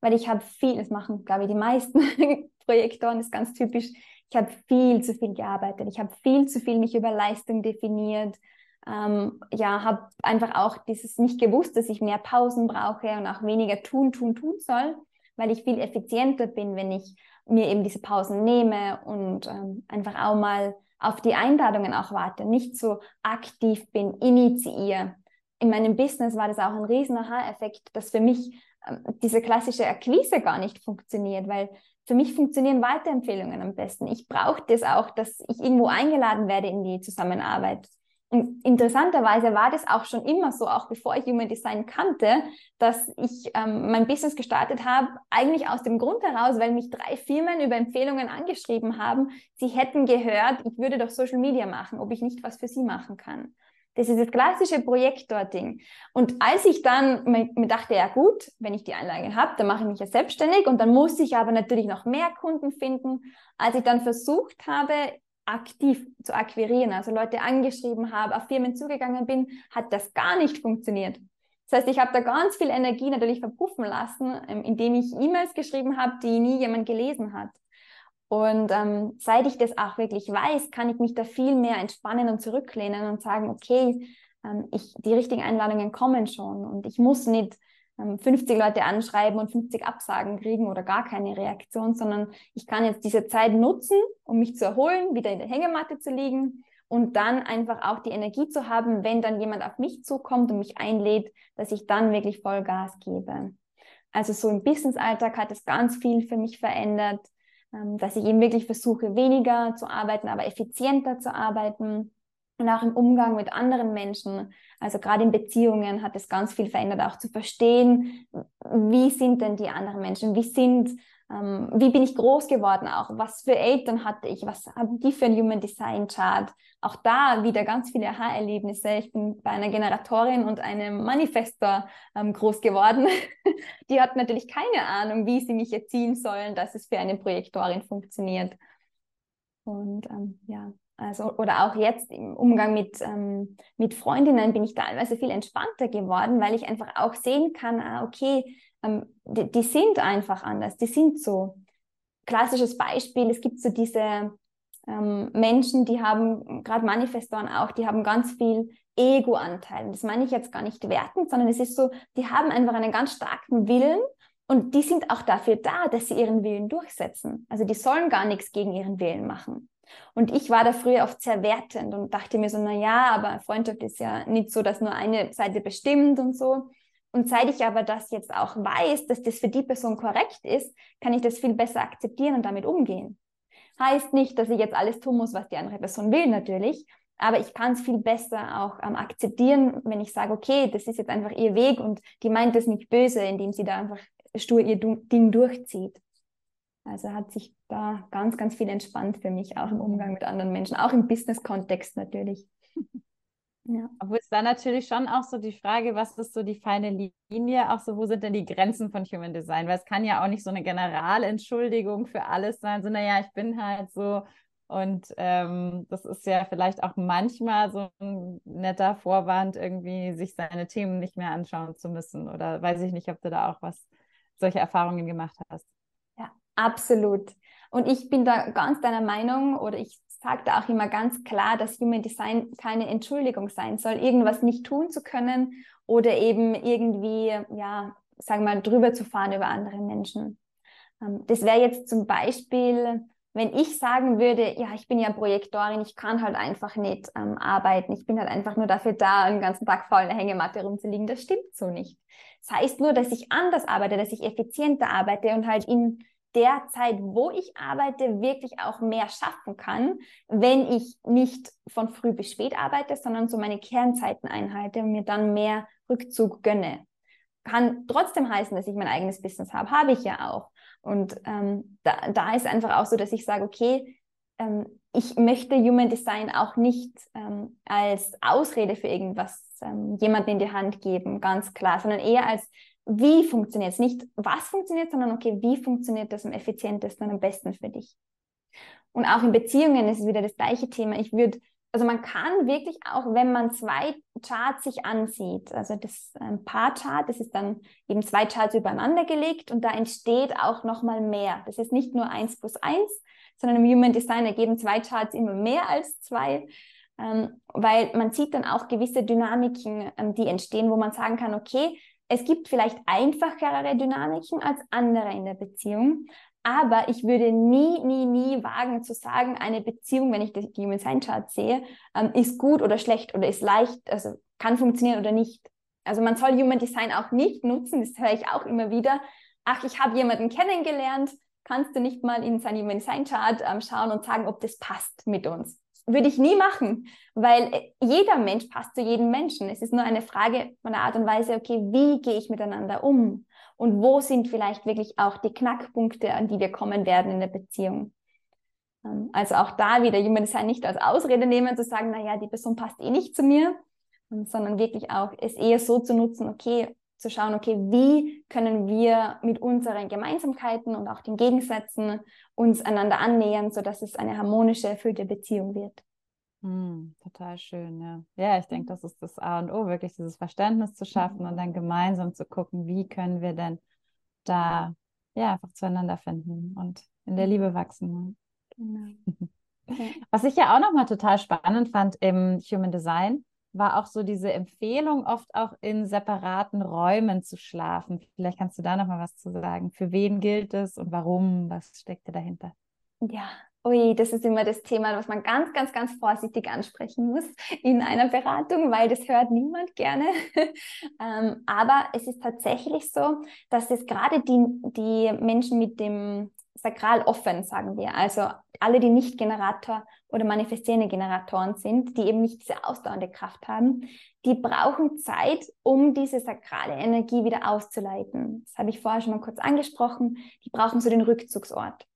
Speaker 2: weil ich habe viel, das machen, glaube ich, die meisten <laughs> Projektoren, ist ganz typisch, ich habe viel zu viel gearbeitet, ich habe viel zu viel mich über Leistung definiert, ähm, ja, habe einfach auch dieses nicht gewusst, dass ich mehr Pausen brauche und auch weniger tun, tun, tun soll weil ich viel effizienter bin, wenn ich mir eben diese Pausen nehme und ähm, einfach auch mal auf die Einladungen auch warte, nicht so aktiv bin, initiiere. In meinem Business war das auch ein riesen Aha-Effekt, dass für mich ähm, diese klassische Akquise gar nicht funktioniert, weil für mich funktionieren Weiterempfehlungen am besten. Ich brauche das auch, dass ich irgendwo eingeladen werde in die Zusammenarbeit. Und interessanterweise war das auch schon immer so, auch bevor ich Human Design kannte, dass ich ähm, mein Business gestartet habe, eigentlich aus dem Grund heraus, weil mich drei Firmen über Empfehlungen angeschrieben haben, sie hätten gehört, ich würde doch Social Media machen, ob ich nicht was für sie machen kann. Das ist das klassische Projektor-Ding. Und als ich dann mir dachte, ja gut, wenn ich die Einlage habe, dann mache ich mich ja selbstständig und dann muss ich aber natürlich noch mehr Kunden finden. Als ich dann versucht habe, aktiv zu akquirieren, also Leute angeschrieben habe, auf Firmen zugegangen bin, hat das gar nicht funktioniert. Das heißt, ich habe da ganz viel Energie natürlich verpuffen lassen, ähm, indem ich E-Mails geschrieben habe, die nie jemand gelesen hat. Und ähm, seit ich das auch wirklich weiß, kann ich mich da viel mehr entspannen und zurücklehnen und sagen, okay, ähm, ich, die richtigen Einladungen kommen schon und ich muss nicht 50 ähm, Leute anschreiben und 50 Absagen kriegen oder gar keine Reaktion, sondern ich kann jetzt diese Zeit nutzen, um mich zu erholen, wieder in der Hängematte zu liegen und dann einfach auch die Energie zu haben, wenn dann jemand auf mich zukommt und mich einlädt, dass ich dann wirklich Vollgas gebe. Also so im Business-Alltag hat es ganz viel für mich verändert, ähm, dass ich eben wirklich versuche, weniger zu arbeiten, aber effizienter zu arbeiten und auch im Umgang mit anderen Menschen, also gerade in Beziehungen hat es ganz viel verändert, auch zu verstehen, wie sind denn die anderen Menschen, wie sind, ähm, wie bin ich groß geworden auch, was für Eltern hatte ich, was haben die für ein Human Design Chart. Auch da wieder ganz viele Aha-Erlebnisse. Ich bin bei einer Generatorin und einem Manifestor ähm, groß geworden. <laughs> die hat natürlich keine Ahnung, wie sie mich erziehen sollen, dass es für eine Projektorin funktioniert. Und ähm, ja, also, oder auch jetzt im Umgang mit, ähm, mit Freundinnen bin ich teilweise viel entspannter geworden, weil ich einfach auch sehen kann, ah, okay, ähm, die, die, sind einfach anders, die sind so. Klassisches Beispiel, es gibt so diese ähm, Menschen, die haben, gerade Manifestoren auch, die haben ganz viel Ego-Anteil. Das meine ich jetzt gar nicht wertend, sondern es ist so, die haben einfach einen ganz starken Willen und die sind auch dafür da, dass sie ihren Willen durchsetzen. Also die sollen gar nichts gegen ihren Willen machen. Und ich war da früher oft sehr wertend und dachte mir so, na ja, aber Freundschaft ist ja nicht so, dass nur eine Seite bestimmt und so. Und seit ich aber das jetzt auch weiß, dass das für die Person korrekt ist, kann ich das viel besser akzeptieren und damit umgehen. Heißt nicht, dass ich jetzt alles tun muss, was die andere Person will, natürlich. Aber ich kann es viel besser auch ähm, akzeptieren, wenn ich sage, okay, das ist jetzt einfach ihr Weg und die meint es nicht böse, indem sie da einfach stur ihr Ding durchzieht. Also hat sich da ganz, ganz viel entspannt für mich, auch im Umgang mit anderen Menschen, auch im Business-Kontext natürlich. <laughs>
Speaker 1: Ja. Obwohl es da natürlich schon auch so die Frage, was ist so die feine Linie, auch so, wo sind denn die Grenzen von Human Design? Weil es kann ja auch nicht so eine Generalentschuldigung für alles sein, so, naja, ich bin halt so. Und ähm, das ist ja vielleicht auch manchmal so ein netter Vorwand, irgendwie sich seine Themen nicht mehr anschauen zu müssen. Oder weiß ich nicht, ob du da auch was, solche Erfahrungen gemacht hast.
Speaker 2: Absolut. Und ich bin da ganz deiner Meinung oder ich sagt auch immer ganz klar, dass Human Design keine Entschuldigung sein soll, irgendwas nicht tun zu können oder eben irgendwie, ja, sagen wir mal, drüber zu fahren über andere Menschen. Ähm, das wäre jetzt zum Beispiel, wenn ich sagen würde, ja, ich bin ja Projektorin, ich kann halt einfach nicht ähm, arbeiten, ich bin halt einfach nur dafür da, den ganzen Tag voll in der Hängematte rumzuliegen, das stimmt so nicht. Das heißt nur, dass ich anders arbeite, dass ich effizienter arbeite und halt in der Zeit, wo ich arbeite, wirklich auch mehr schaffen kann, wenn ich nicht von früh bis spät arbeite, sondern so meine Kernzeiten einhalte und mir dann mehr Rückzug gönne. Kann trotzdem heißen, dass ich mein eigenes Business habe, habe ich ja auch. Und ähm, da, da ist einfach auch so, dass ich sage, okay, ähm, ich möchte Human Design auch nicht ähm, als Ausrede für irgendwas ähm, jemanden in die Hand geben, ganz klar, sondern eher als wie funktioniert es? Nicht was funktioniert, sondern okay, wie funktioniert das am effizientesten und am besten für dich? Und auch in Beziehungen ist es wieder das gleiche Thema. Ich würde, also man kann wirklich auch, wenn man zwei Charts sich ansieht, also das ähm, Paar-Chart, das ist dann eben zwei Charts übereinander gelegt und da entsteht auch nochmal mehr. Das ist nicht nur eins plus eins, sondern im Human Design ergeben zwei Charts immer mehr als zwei. Ähm, weil man sieht dann auch gewisse Dynamiken, ähm, die entstehen, wo man sagen kann, okay, es gibt vielleicht einfachere Dynamiken als andere in der Beziehung, aber ich würde nie, nie, nie wagen zu sagen, eine Beziehung, wenn ich die Human Sign Chart sehe, ähm, ist gut oder schlecht oder ist leicht, also kann funktionieren oder nicht. Also man soll Human Design auch nicht nutzen, das höre ich auch immer wieder. Ach, ich habe jemanden kennengelernt, kannst du nicht mal in sein Human Design Chart ähm, schauen und sagen, ob das passt mit uns würde ich nie machen, weil äh, jeder Mensch passt zu jedem Menschen. Es ist nur eine Frage von der Art und Weise, okay, wie gehe ich miteinander um? Und wo sind vielleicht wirklich auch die Knackpunkte, an die wir kommen werden in der Beziehung? Ähm, also auch da wieder Human Design nicht als Ausrede nehmen, zu sagen, naja, die Person passt eh nicht zu mir, sondern wirklich auch es eher so zu nutzen, okay, zu schauen, okay, wie können wir mit unseren Gemeinsamkeiten und auch den Gegensätzen uns einander annähern, sodass es eine harmonische, erfüllte Beziehung wird.
Speaker 1: Mm, total schön, ja. Ja, ich denke, das ist das A und O, wirklich dieses Verständnis zu schaffen mhm. und dann gemeinsam zu gucken, wie können wir denn da ja einfach zueinander finden und in der Liebe wachsen. Genau. <laughs> Was ich ja auch nochmal total spannend fand im Human Design, war auch so diese Empfehlung, oft auch in separaten Räumen zu schlafen. Vielleicht kannst du da noch mal was zu sagen. Für wen gilt es und warum? Was steckt dahinter?
Speaker 2: Ja, ui, das ist immer das Thema, was man ganz, ganz, ganz vorsichtig ansprechen muss in einer Beratung, weil das hört niemand gerne. <laughs> ähm, aber es ist tatsächlich so, dass es gerade die, die Menschen mit dem sakral offen, sagen wir, also alle, die nicht Generator oder manifestierende Generatoren sind, die eben nicht diese ausdauernde Kraft haben, die brauchen Zeit, um diese sakrale Energie wieder auszuleiten. Das habe ich vorher schon mal kurz angesprochen. Die brauchen so den Rückzugsort.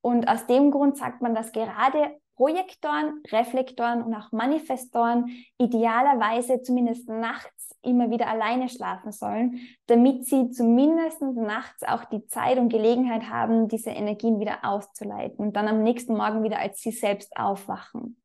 Speaker 2: Und aus dem Grund sagt man, dass gerade Projektoren, Reflektoren und auch Manifestoren idealerweise zumindest nachts immer wieder alleine schlafen sollen, damit sie zumindest nachts auch die Zeit und Gelegenheit haben, diese Energien wieder auszuleiten und dann am nächsten Morgen wieder als sie selbst aufwachen.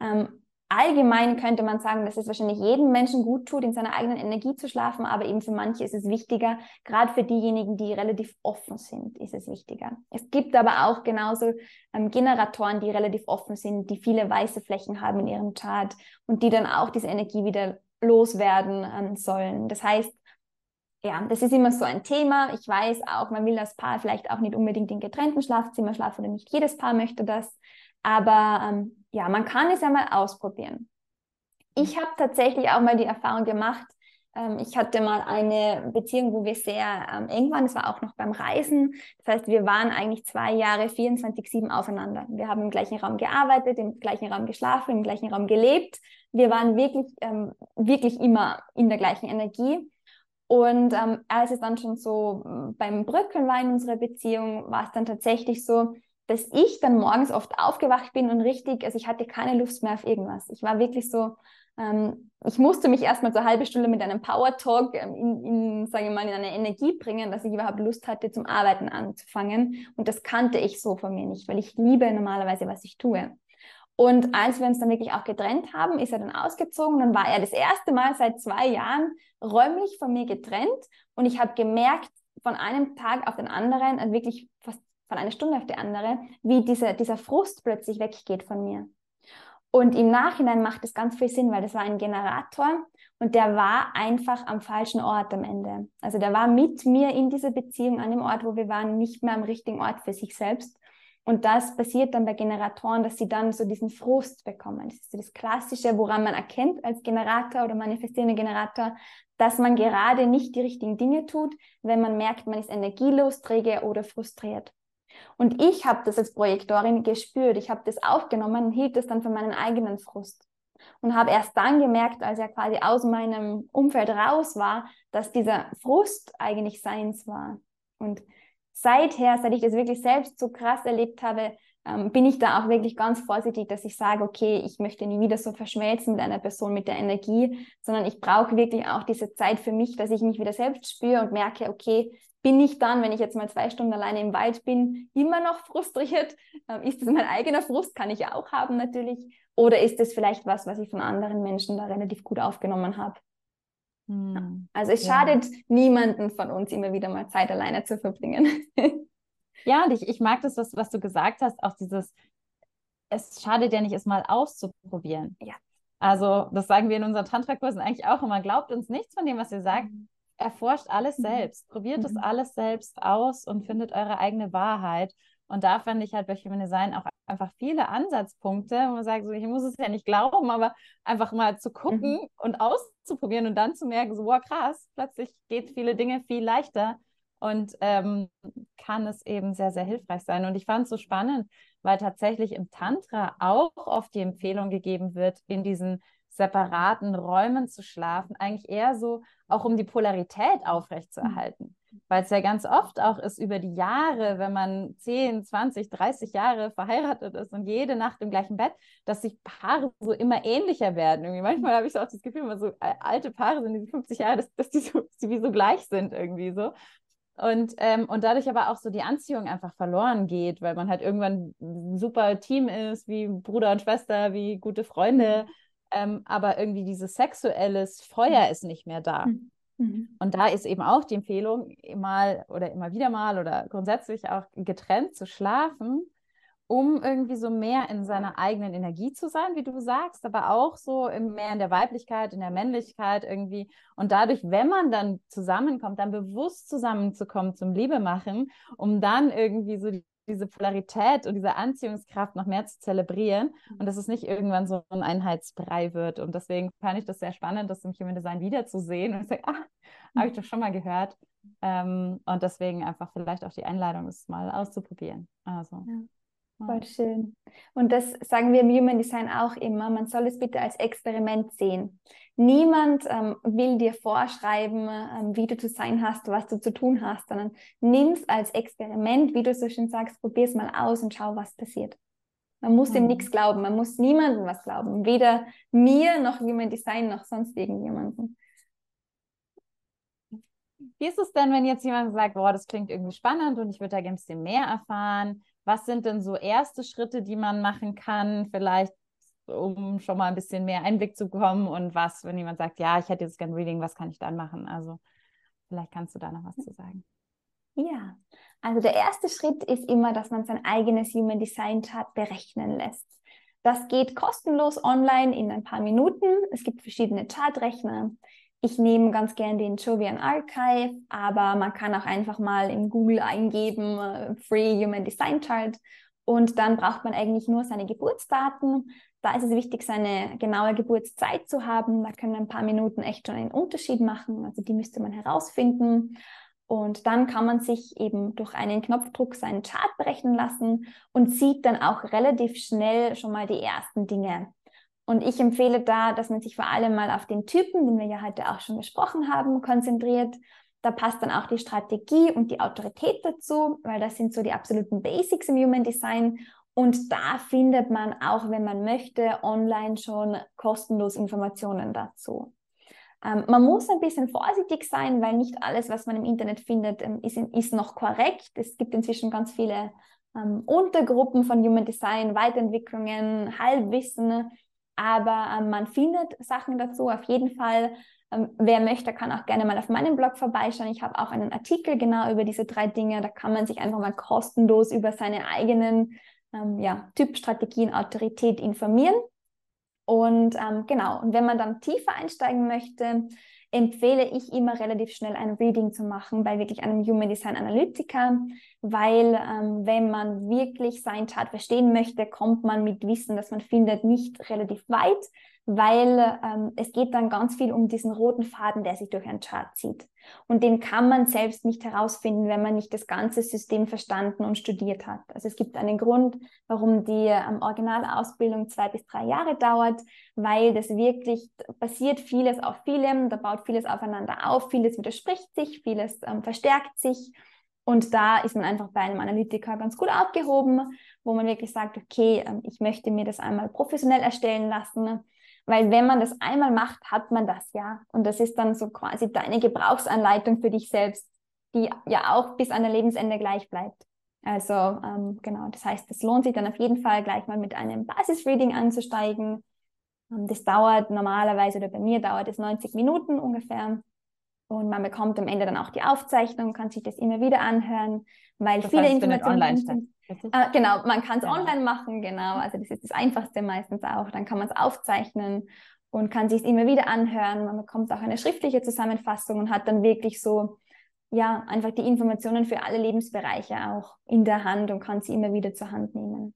Speaker 2: Ähm, allgemein könnte man sagen, dass es wahrscheinlich jedem Menschen gut tut, in seiner eigenen Energie zu schlafen, aber eben für manche ist es wichtiger, gerade für diejenigen, die relativ offen sind, ist es wichtiger. Es gibt aber auch genauso ähm, Generatoren, die relativ offen sind, die viele weiße Flächen haben in ihrem Chart und die dann auch diese Energie wieder loswerden ähm, sollen. Das heißt, ja, das ist immer so ein Thema. Ich weiß auch, man will das Paar vielleicht auch nicht unbedingt in getrennten Schlafzimmer schlafen oder nicht jedes Paar möchte das. Aber ähm, ja, man kann es einmal ausprobieren. Ich habe tatsächlich auch mal die Erfahrung gemacht, ähm, ich hatte mal eine Beziehung, wo wir sehr ähm, eng waren. Das war auch noch beim Reisen. Das heißt, wir waren eigentlich zwei Jahre 24-7 aufeinander. Wir haben im gleichen Raum gearbeitet, im gleichen Raum geschlafen, im gleichen Raum gelebt. Wir waren wirklich, ähm, wirklich immer in der gleichen Energie. Und ähm, als es dann schon so mm, beim Bröckeln war in unserer Beziehung, war es dann tatsächlich so, dass ich dann morgens oft aufgewacht bin und richtig, also ich hatte keine Lust mehr auf irgendwas. Ich war wirklich so, ähm, ich musste mich erstmal so eine halbe Stunde mit einem Power Talk ähm, in, in, sage ich mal, in eine Energie bringen, dass ich überhaupt Lust hatte, zum Arbeiten anzufangen. Und das kannte ich so von mir nicht, weil ich liebe normalerweise, was ich tue. Und als wir uns dann wirklich auch getrennt haben, ist er dann ausgezogen. Dann war er das erste Mal seit zwei Jahren räumlich von mir getrennt. Und ich habe gemerkt, von einem Tag auf den anderen, also wirklich fast von einer Stunde auf die andere, wie dieser, dieser Frust plötzlich weggeht von mir. Und im Nachhinein macht es ganz viel Sinn, weil das war ein Generator und der war einfach am falschen Ort am Ende. Also der war mit mir in dieser Beziehung an dem Ort, wo wir waren, nicht mehr am richtigen Ort für sich selbst. Und das passiert dann bei Generatoren, dass sie dann so diesen Frust bekommen. Das ist so das Klassische, woran man erkennt als Generator oder manifestierender Generator, dass man gerade nicht die richtigen Dinge tut, wenn man merkt, man ist energielos, träge oder frustriert. Und ich habe das als Projektorin gespürt. Ich habe das aufgenommen und hielt das dann für meinen eigenen Frust. Und habe erst dann gemerkt, als er quasi aus meinem Umfeld raus war, dass dieser Frust eigentlich seins war. Und seither, seit ich das wirklich selbst so krass erlebt habe, ähm, bin ich da auch wirklich ganz vorsichtig, dass ich sage, okay, ich möchte nie wieder so verschmelzen mit einer Person, mit der Energie, sondern ich brauche wirklich auch diese Zeit für mich, dass ich mich wieder selbst spüre und merke, okay, bin ich dann, wenn ich jetzt mal zwei Stunden alleine im Wald bin, immer noch frustriert? Ähm, ist das mein eigener Frust? Kann ich ja auch haben natürlich. Oder ist das vielleicht was, was ich von anderen Menschen da relativ gut aufgenommen habe? Hm. Also es schadet ja. niemanden von uns, immer wieder mal Zeit alleine zu verbringen. <laughs>
Speaker 1: ja, ich, ich mag das, was, was du gesagt hast, auch dieses, es schadet ja nicht, es mal auszuprobieren. Ja. Also, das sagen wir in unseren Tantra-Kursen eigentlich auch immer. Glaubt uns nichts von dem, was ihr sagt. Erforscht alles mhm. selbst, probiert es mhm. alles selbst aus und findet eure eigene Wahrheit. Und da fand ich halt bei Human Design auch einfach viele Ansatzpunkte, wo man sagt, so, ich muss es ja nicht glauben, aber einfach mal zu gucken mhm. und auszuprobieren und dann zu merken, so, wow, krass, plötzlich geht viele Dinge viel leichter und ähm, kann es eben sehr, sehr hilfreich sein. Und ich fand es so spannend, weil tatsächlich im Tantra auch oft die Empfehlung gegeben wird, in diesen separaten Räumen zu schlafen, eigentlich eher so auch um die Polarität aufrechtzuerhalten. Mhm. Weil es ja ganz oft auch ist über die Jahre, wenn man 10, 20, 30 Jahre verheiratet ist und jede Nacht im gleichen Bett, dass sich Paare so immer ähnlicher werden. Irgendwie manchmal habe ich so auch das Gefühl, wenn so alte Paare sind, die 50 Jahre, dass, dass die so, wie so gleich sind irgendwie so. Und, ähm, und dadurch aber auch so die Anziehung einfach verloren geht, weil man halt irgendwann ein super Team ist, wie Bruder und Schwester, wie gute Freunde. Mhm ähm, aber irgendwie dieses sexuelles Feuer ist nicht mehr da. Mhm. mhm. Und da ist eben auch die Empfehlung, mal oder immer wieder mal oder grundsätzlich auch getrennt zu schlafen, um irgendwie so mehr in seiner eigenen Energie zu sein, wie du sagst, aber auch so mehr in der Weiblichkeit, in der Männlichkeit irgendwie. Und dadurch, wenn man dann zusammenkommt, dann bewusst zusammenzukommen zum Liebe machen, um dann irgendwie so die diese Polarität und diese Anziehungskraft noch mehr zu zelebrieren mhm. und dass es nicht irgendwann so ein Einheitsbrei wird. Und deswegen fand ich das sehr spannend, das im Human Design wiederzusehen und ich sage, ah, habe ich doch schon mal gehört. Ähm, und deswegen einfach vielleicht auch die Einladung, es mal auszuprobieren. Also.
Speaker 2: Ja. Voll schön. Und das sagen wir im Human Design auch immer, man soll es bitte als Experiment sehen. Niemand ähm, will dir vorschreiben, ähm, wie du zu sein hast, was du zu tun hast, sondern nimm es als Experiment, wie du so schön sagst, probier es mal aus und schau, was passiert. Man muss mhm. dem nichts glauben, man muss niemandem was glauben, weder mir noch Human Design noch sonst irgendjemandem.
Speaker 1: Wie ist es denn, wenn jetzt jemand sagt, boah, das klingt irgendwie spannend und ich würde da gerne ein bisschen mehr erfahren? Was sind denn so erste Schritte, die man machen kann? Vielleicht um schon mal ein bisschen mehr Einblick zu bekommen und was, wenn jemand sagt, ja, ich hätte jetzt gerne Reading, was kann ich dann machen? Also vielleicht kannst du da noch was zu sagen.
Speaker 2: Ja, also der erste Schritt ist immer, dass man sein eigenes Human Design Chart berechnen lässt. Das geht kostenlos online in ein paar Minuten. Es gibt verschiedene Chartrechner. Ich nehme ganz gern den Jovian Archive, aber man kann auch einfach mal in Google eingeben, uh, Free Human Design Chart. Und dann braucht man eigentlich nur seine Geburtsdaten, da ist es wichtig, seine genaue Geburtszeit zu haben. Da können ein paar Minuten echt schon einen Unterschied machen. Also die müsste man herausfinden. Und dann kann man sich eben durch einen Knopfdruck seinen Chart berechnen lassen und sieht dann auch relativ schnell schon mal die ersten Dinge. Und ich empfehle da, dass man sich vor allem mal auf den Typen, den wir ja heute auch schon besprochen haben, konzentriert. Da passt dann auch die Strategie und die Autorität dazu, weil das sind so die absoluten Basics im Human Design. Und da findet man auch, wenn man möchte, online schon kostenlos Informationen dazu. Ähm, man muss ein bisschen vorsichtig sein, weil nicht alles, was man im Internet findet, ähm, ist, ist noch korrekt. Es gibt inzwischen ganz viele ähm, Untergruppen von Human Design, Weiterentwicklungen, Halbwissen, aber ähm, man findet Sachen dazu auf jeden Fall. Ähm, wer möchte, kann auch gerne mal auf meinem Blog vorbeischauen. Ich habe auch einen Artikel genau über diese drei Dinge. Da kann man sich einfach mal kostenlos über seine eigenen ähm, ja, Typstrategien, Autorität informieren. Und ähm, genau, und wenn man dann tiefer einsteigen möchte, empfehle ich immer relativ schnell ein Reading zu machen bei wirklich einem Human Design Analytiker, weil ähm, wenn man wirklich sein Chart verstehen möchte, kommt man mit Wissen, das man findet, nicht relativ weit, weil ähm, es geht dann ganz viel um diesen roten Faden, der sich durch ein Chart zieht. Und den kann man selbst nicht herausfinden, wenn man nicht das ganze System verstanden und studiert hat. Also es gibt einen Grund, warum die ähm, Originalausbildung zwei bis drei Jahre dauert, weil das wirklich basiert vieles auf vielem, da baut vieles aufeinander auf, vieles widerspricht sich, vieles ähm, verstärkt sich. Und da ist man einfach bei einem Analytiker ganz gut aufgehoben, wo man wirklich sagt, okay, ähm, ich möchte mir das einmal professionell erstellen lassen weil wenn man das einmal macht, hat man das ja. Und das ist dann so quasi deine Gebrauchsanleitung für dich selbst, die ja auch bis an der Lebensende gleich bleibt. Also ähm, genau, das heißt, es lohnt sich dann auf jeden Fall gleich mal mit einem Basisreading anzusteigen. Ähm, das dauert normalerweise oder bei mir dauert es 90 Minuten ungefähr. Und man bekommt am Ende dann auch die Aufzeichnung, kann sich das immer wieder anhören, weil das viele heißt, Informationen. Äh, genau, man kann es genau. online machen, genau. Also das ist das Einfachste meistens auch. Dann kann man es aufzeichnen und kann sich es immer wieder anhören. Man bekommt auch eine schriftliche Zusammenfassung und hat dann wirklich so, ja, einfach die Informationen für alle Lebensbereiche auch in der Hand und kann sie immer wieder zur Hand nehmen.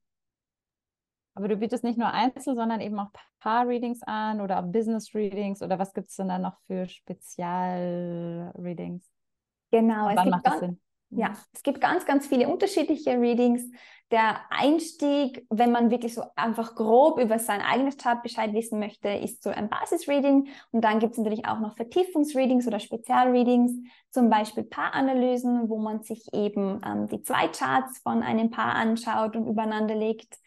Speaker 1: Aber du bietest nicht nur Einzel, sondern eben auch Paar-Readings an oder auch Business-Readings oder was gibt es denn da noch für Spezial-Readings?
Speaker 2: Genau, es gibt, ganz, ja, es gibt ganz, ganz viele unterschiedliche Readings. Der Einstieg, wenn man wirklich so einfach grob über sein eigenes Chart Bescheid wissen möchte, ist so ein Basis-Reading. Und dann gibt es natürlich auch noch Vertiefungs-Readings oder Spezial-Readings, zum Beispiel Paaranalysen, wo man sich eben ähm, die zwei Charts von einem Paar anschaut und übereinander legt.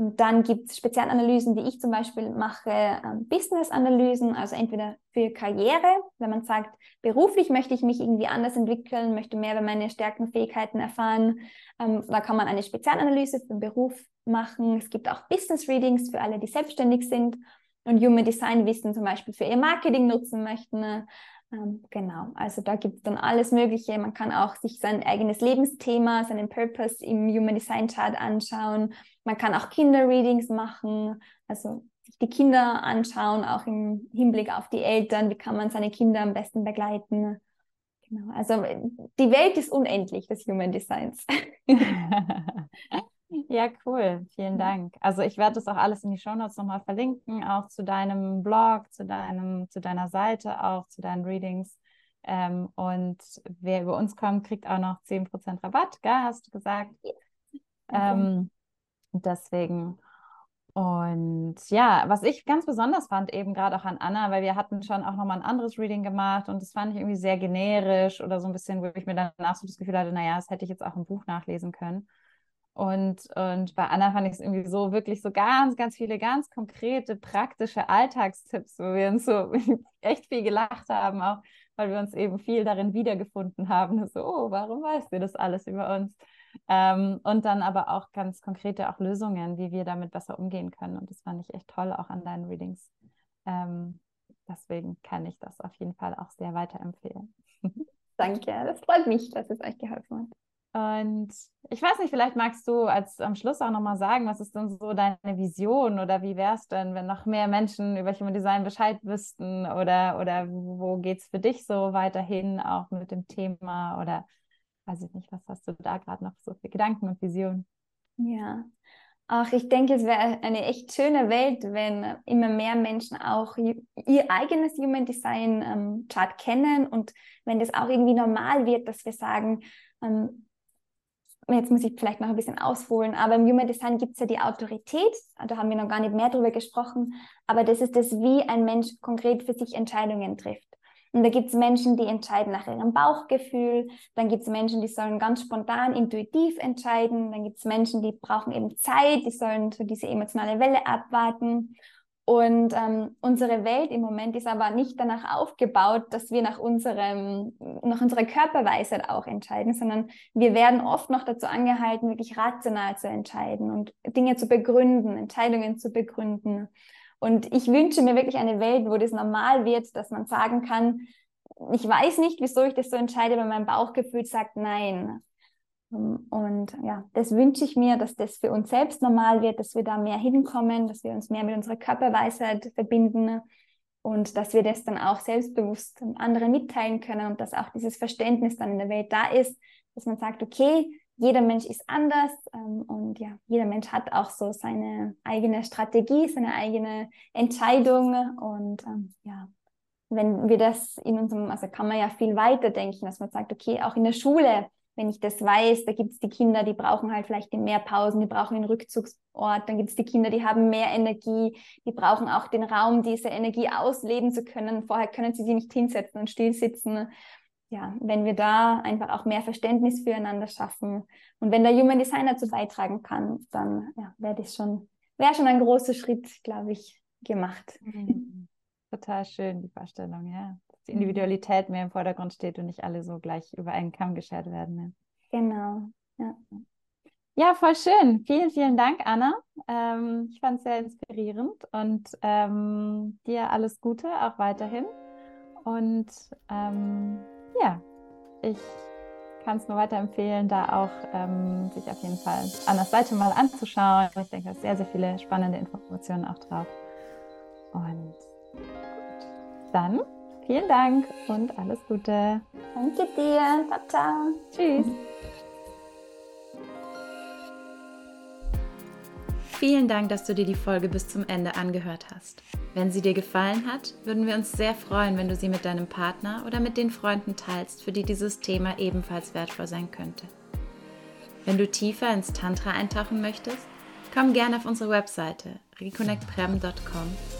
Speaker 2: Und dann gibt es Spezialanalysen, die ich zum Beispiel mache, ähm, Business-Analysen, also entweder für Karriere, wenn man sagt, beruflich möchte ich mich irgendwie anders entwickeln, möchte mehr über meine Stärken, Fähigkeiten erfahren. Ähm, da kann man eine Spezialanalyse für den Beruf machen. Es gibt auch Business-Readings für alle, die selbstständig sind und Human Design Wissen zum Beispiel für ihr Marketing nutzen möchten. Ähm, genau, also da gibt es dann alles Mögliche. Man kann auch sich sein eigenes Lebensthema, seinen Purpose im Human Design Chart anschauen. Man kann auch Kinderreadings machen, also sich die Kinder anschauen, auch im Hinblick auf die Eltern. Wie kann man seine Kinder am besten begleiten? Genau, also die Welt ist unendlich des Human Designs. <laughs> <laughs>
Speaker 1: Ja, cool. Vielen Dank. Also ich werde das auch alles in die Shownotes nochmal verlinken, auch zu deinem Blog, zu deinem, zu deiner Seite, auch zu deinen Readings. Ähm, und wer über uns kommt, kriegt auch noch 10% Rabatt, gell, hast du gesagt. Ja. Ähm, deswegen. Und ja, was ich ganz besonders fand, eben gerade auch an Anna, weil wir hatten schon auch nochmal ein anderes Reading gemacht und das fand ich irgendwie sehr generisch oder so ein bisschen, wo ich mir danach so das Gefühl hatte, naja, das hätte ich jetzt auch im Buch nachlesen können. Und, und bei Anna fand ich es irgendwie so wirklich so ganz, ganz viele ganz konkrete, praktische Alltagstipps, wo wir uns so <laughs> echt viel gelacht haben, auch weil wir uns eben viel darin wiedergefunden haben. So, oh, warum weißt du das alles über uns? Ähm, und dann aber auch ganz konkrete auch Lösungen, wie wir damit besser umgehen können. Und das fand ich echt toll, auch an deinen Readings. Ähm, deswegen kann ich das auf jeden Fall auch sehr weiterempfehlen. <laughs>
Speaker 2: Danke, das freut mich, dass es euch geholfen hat.
Speaker 1: Und ich weiß nicht, vielleicht magst du als am Schluss auch nochmal sagen, was ist denn so deine Vision oder wie wäre es denn, wenn noch mehr Menschen über Human Design Bescheid wüssten oder, oder wo geht es für dich so weiterhin auch mit dem Thema oder weiß ich nicht, was hast du da gerade noch so für Gedanken und Visionen?
Speaker 2: Ja, Ach, ich denke, es wäre eine echt schöne Welt, wenn immer mehr Menschen auch ihr eigenes Human Design ähm, Chart kennen und wenn das auch irgendwie normal wird, dass wir sagen, ähm, jetzt muss ich vielleicht noch ein bisschen ausholen, aber im Human Design gibt es ja die Autorität, da haben wir noch gar nicht mehr drüber gesprochen, aber das ist das, wie ein Mensch konkret für sich Entscheidungen trifft. Und da gibt es Menschen, die entscheiden nach ihrem Bauchgefühl, dann gibt es Menschen, die sollen ganz spontan, intuitiv entscheiden, dann gibt es Menschen, die brauchen eben Zeit, die sollen so diese emotionale Welle abwarten. Und ähm, unsere Welt im Moment ist aber nicht danach aufgebaut, dass wir nach unserem, nach unserer Körperweisheit auch entscheiden, sondern wir werden oft noch dazu angehalten, wirklich rational zu entscheiden und Dinge zu begründen, Entscheidungen zu begründen. Und ich wünsche mir wirklich eine Welt, wo das normal wird, dass man sagen kann, ich weiß nicht, wieso ich das so entscheide, aber mein Bauchgefühl sagt nein. Und ja, das wünsche ich mir, dass das für uns selbst normal wird, dass wir da mehr hinkommen, dass wir uns mehr mit unserer Körperweisheit verbinden und dass wir das dann auch selbstbewusst anderen mitteilen können und dass auch dieses Verständnis dann in der Welt da ist, dass man sagt, okay, jeder Mensch ist anders ähm, und ja, jeder Mensch hat auch so seine eigene Strategie, seine eigene Entscheidung und ähm, ja, wenn wir das in unserem, also kann man ja viel weiter denken, dass man sagt, okay, auch in der Schule wenn ich das weiß, da gibt es die Kinder, die brauchen halt vielleicht mehr Pausen, die brauchen einen Rückzugsort, dann gibt es die Kinder, die haben mehr Energie, die brauchen auch den Raum, diese Energie ausleben zu können. Vorher können sie sie nicht hinsetzen und still sitzen. Ja, wenn wir da einfach auch mehr Verständnis füreinander schaffen und wenn der Human Designer dazu beitragen kann, dann ja, wäre das schon, wäre schon ein großer Schritt, glaube ich, gemacht.
Speaker 1: Mhm. Total schön, die Vorstellung, ja die Individualität mehr im Vordergrund steht und nicht alle so gleich über einen Kamm geschert werden. Ne?
Speaker 2: Genau. Ja.
Speaker 1: ja, voll schön. Vielen, vielen Dank, Anna. Ähm, ich fand es sehr inspirierend und ähm, dir alles Gute auch weiterhin. Und ähm, ja, ich kann es nur weiterempfehlen, da auch ähm, sich auf jeden Fall Annas Seite mal anzuschauen. Ich denke, da sind sehr, sehr viele spannende Informationen auch drauf. Und gut, dann Vielen Dank und alles Gute.
Speaker 2: Danke dir. Ciao, ciao.
Speaker 1: Tschüss.
Speaker 3: Vielen Dank, dass du dir die Folge bis zum Ende angehört hast. Wenn sie dir gefallen hat, würden wir uns sehr freuen, wenn du sie mit deinem Partner oder mit den Freunden teilst, für die dieses Thema ebenfalls wertvoll sein könnte. Wenn du tiefer ins Tantra eintauchen möchtest, komm gerne auf unsere Webseite reconnectprem.com